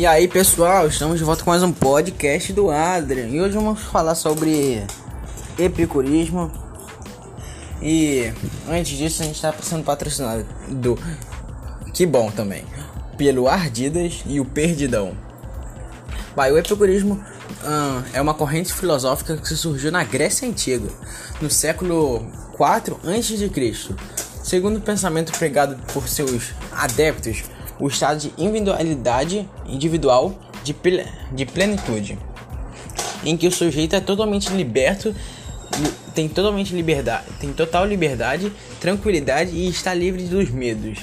E aí pessoal, estamos de volta com mais um podcast do Adrian e hoje vamos falar sobre epicurismo. E antes disso, a gente está sendo patrocinado do que bom também pelo Ardidas e o Perdidão. Vai, o epicurismo hum, é uma corrente filosófica que surgiu na Grécia Antiga, no século 4 a.C. Segundo o pensamento pregado por seus adeptos, o estado de individualidade individual de, de plenitude, em que o sujeito é totalmente liberto, tem totalmente liberdade, tem total liberdade, tranquilidade e está livre dos medos.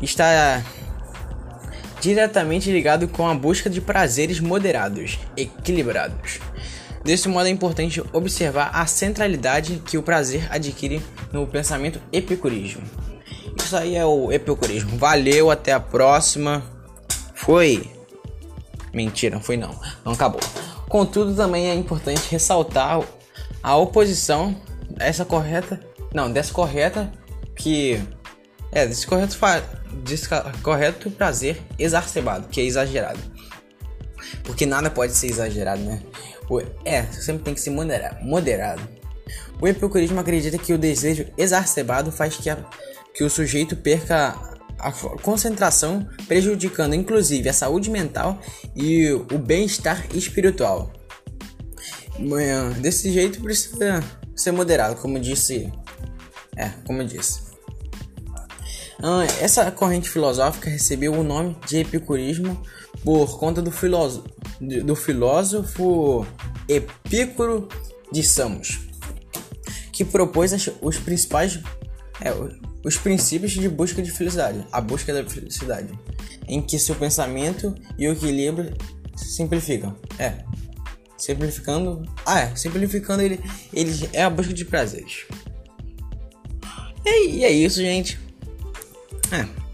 Está diretamente ligado com a busca de prazeres moderados, equilibrados. Desse modo é importante observar a centralidade que o prazer adquire no pensamento epicurismo. Isso aí é o epicurismo. Valeu, até a próxima. Foi. Mentira, foi não. Não acabou. Contudo, também é importante ressaltar a oposição essa correta, não, dessa correta que é desse correto desse correto prazer exacerbado, que é exagerado. Porque nada pode ser exagerado, né? O, é, sempre tem que ser moderado. O epicurismo acredita que o desejo exacerbado faz que a que o sujeito perca a concentração, prejudicando inclusive a saúde mental e o bem-estar espiritual. Desse jeito precisa ser moderado, como disse. É, como disse. Ah, essa corrente filosófica recebeu o nome de epicurismo por conta do filósofo, do filósofo Epicuro de Samos, que propôs os principais é, os princípios de busca de felicidade, a busca da felicidade, em que seu pensamento e o equilíbrio simplificam. É, simplificando. Ah, é, simplificando ele, ele é a busca de prazeres. E, e é isso, gente. É.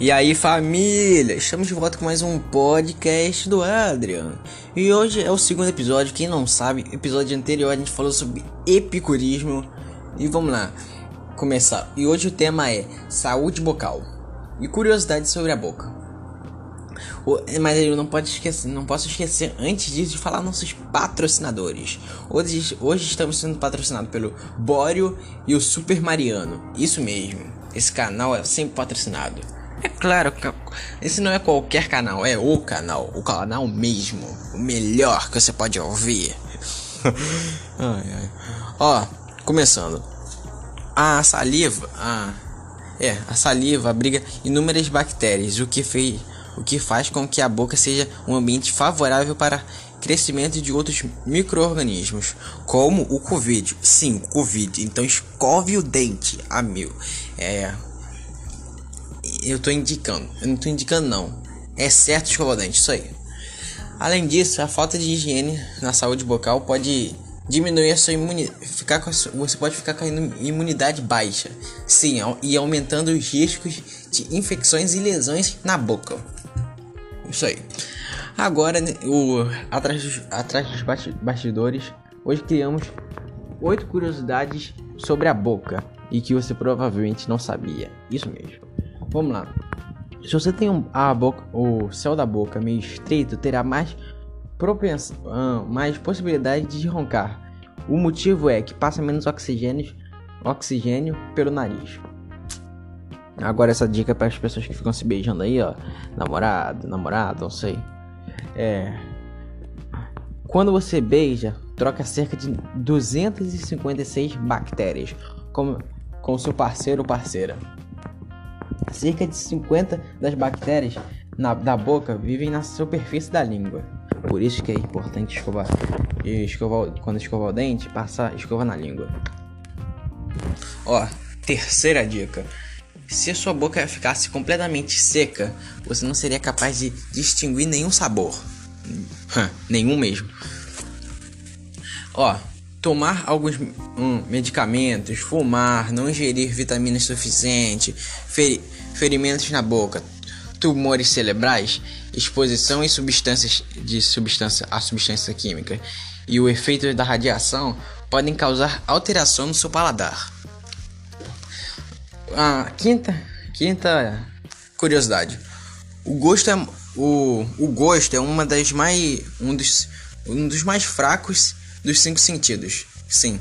E aí família, estamos de volta com mais um podcast do Adrian. E hoje é o segundo episódio, quem não sabe, episódio anterior a gente falou sobre epicurismo. E vamos lá, começar. E hoje o tema é saúde bucal e curiosidades sobre a boca. Mas eu não, pode esquecer, não posso esquecer antes disso de falar nossos patrocinadores. Hoje, hoje estamos sendo patrocinados pelo Bório e o Super Mariano. Isso mesmo, esse canal é sempre patrocinado. É claro que esse não é qualquer canal, é o canal, o canal mesmo, o melhor que você pode ouvir. ai, ai. Ó, começando. A saliva, a, é, a saliva abriga inúmeras bactérias, o que fez, o que faz com que a boca seja um ambiente favorável para crescimento de outros micro-organismos, como o Covid. Sim, o Covid. Então escove o dente, amigo. É, eu tô indicando. Eu não tô indicando não. É certo escovar dente, isso aí. Além disso, a falta de higiene na saúde bucal pode diminuir a sua imunidade. Ficar com sua, você pode ficar com a imunidade baixa. Sim, e aumentando os riscos de infecções e lesões na boca. Isso aí. Agora, né, o, atrás, dos, atrás dos bastidores, hoje criamos oito curiosidades sobre a boca e que você provavelmente não sabia. Isso mesmo. Vamos lá. Se você tem um, a boca, o céu da boca meio estreito, terá mais propensão, uh, mais possibilidade de roncar. O motivo é que passa menos oxigênio, oxigênio pelo nariz. Agora essa dica para as pessoas que ficam se beijando aí, ó, namorado, namorado, não sei. É, quando você beija, troca cerca de 256 bactérias com, com seu parceiro ou parceira. Cerca de 50 das bactérias na, da boca vivem na superfície da língua. Por isso que é importante escovar, escovar quando escovar o dente, passar escova na língua. Ó, terceira dica. Se a sua boca ficasse completamente seca, você não seria capaz de distinguir nenhum sabor. nenhum mesmo. Ó, tomar alguns hum, medicamentos, fumar, não ingerir vitaminas suficientes, feri ferimentos na boca, tumores cerebrais, exposição em substâncias de substância a substância química e o efeito da radiação podem causar alteração no seu paladar. A quinta, quinta curiosidade. O gosto é o, o gosto é uma das mais um dos um dos mais fracos dos cinco sentidos. Sim,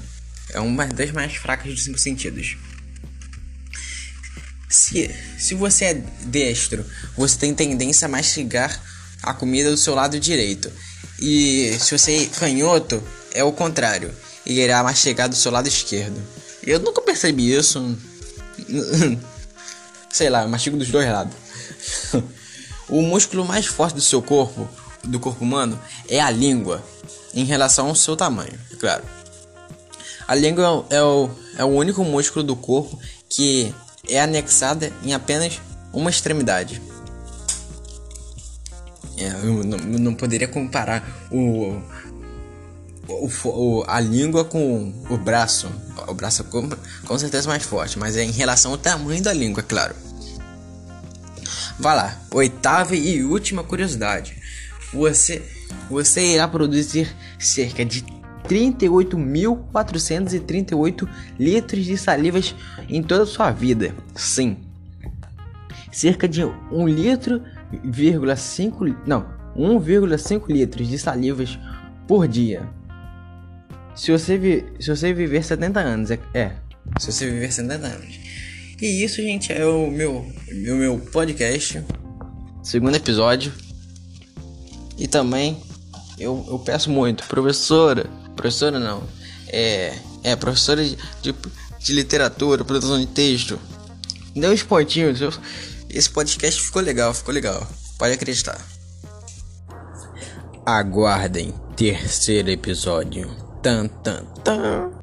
é uma das mais fracas dos cinco sentidos. Se, se você é destro, você tem tendência a mastigar a comida do seu lado direito. E se você é canhoto, é o contrário. E irá mastigar do seu lado esquerdo. Eu nunca percebi isso. Sei lá, mastigo dos dois lados. o músculo mais forte do seu corpo, do corpo humano, é a língua. Em relação ao seu tamanho, é claro. A língua é o, é o único músculo do corpo que é anexada em apenas uma extremidade. É, eu não, não, poderia comparar o, o, o, a língua com o braço. O braço com, com certeza mais forte, mas é em relação ao tamanho da língua, claro. Vá lá, oitava e última curiosidade. Você, você irá produzir cerca de 38.438 litros de salivas em toda a sua vida. Sim. Cerca de 1 litro, 5, não, 1,5 litros de salivas por dia. Se você, se você viver 70 anos, é, é, se você viver 70 anos. E isso, gente, é o meu, meu, meu podcast, segundo episódio. E também eu, eu peço muito, professora, Professora não. É. É, professora de, de, de literatura, produção de texto. Deu uns pontinhos. Esse podcast ficou legal, ficou legal. Pode acreditar. Aguardem terceiro episódio. Tan, tan, tan.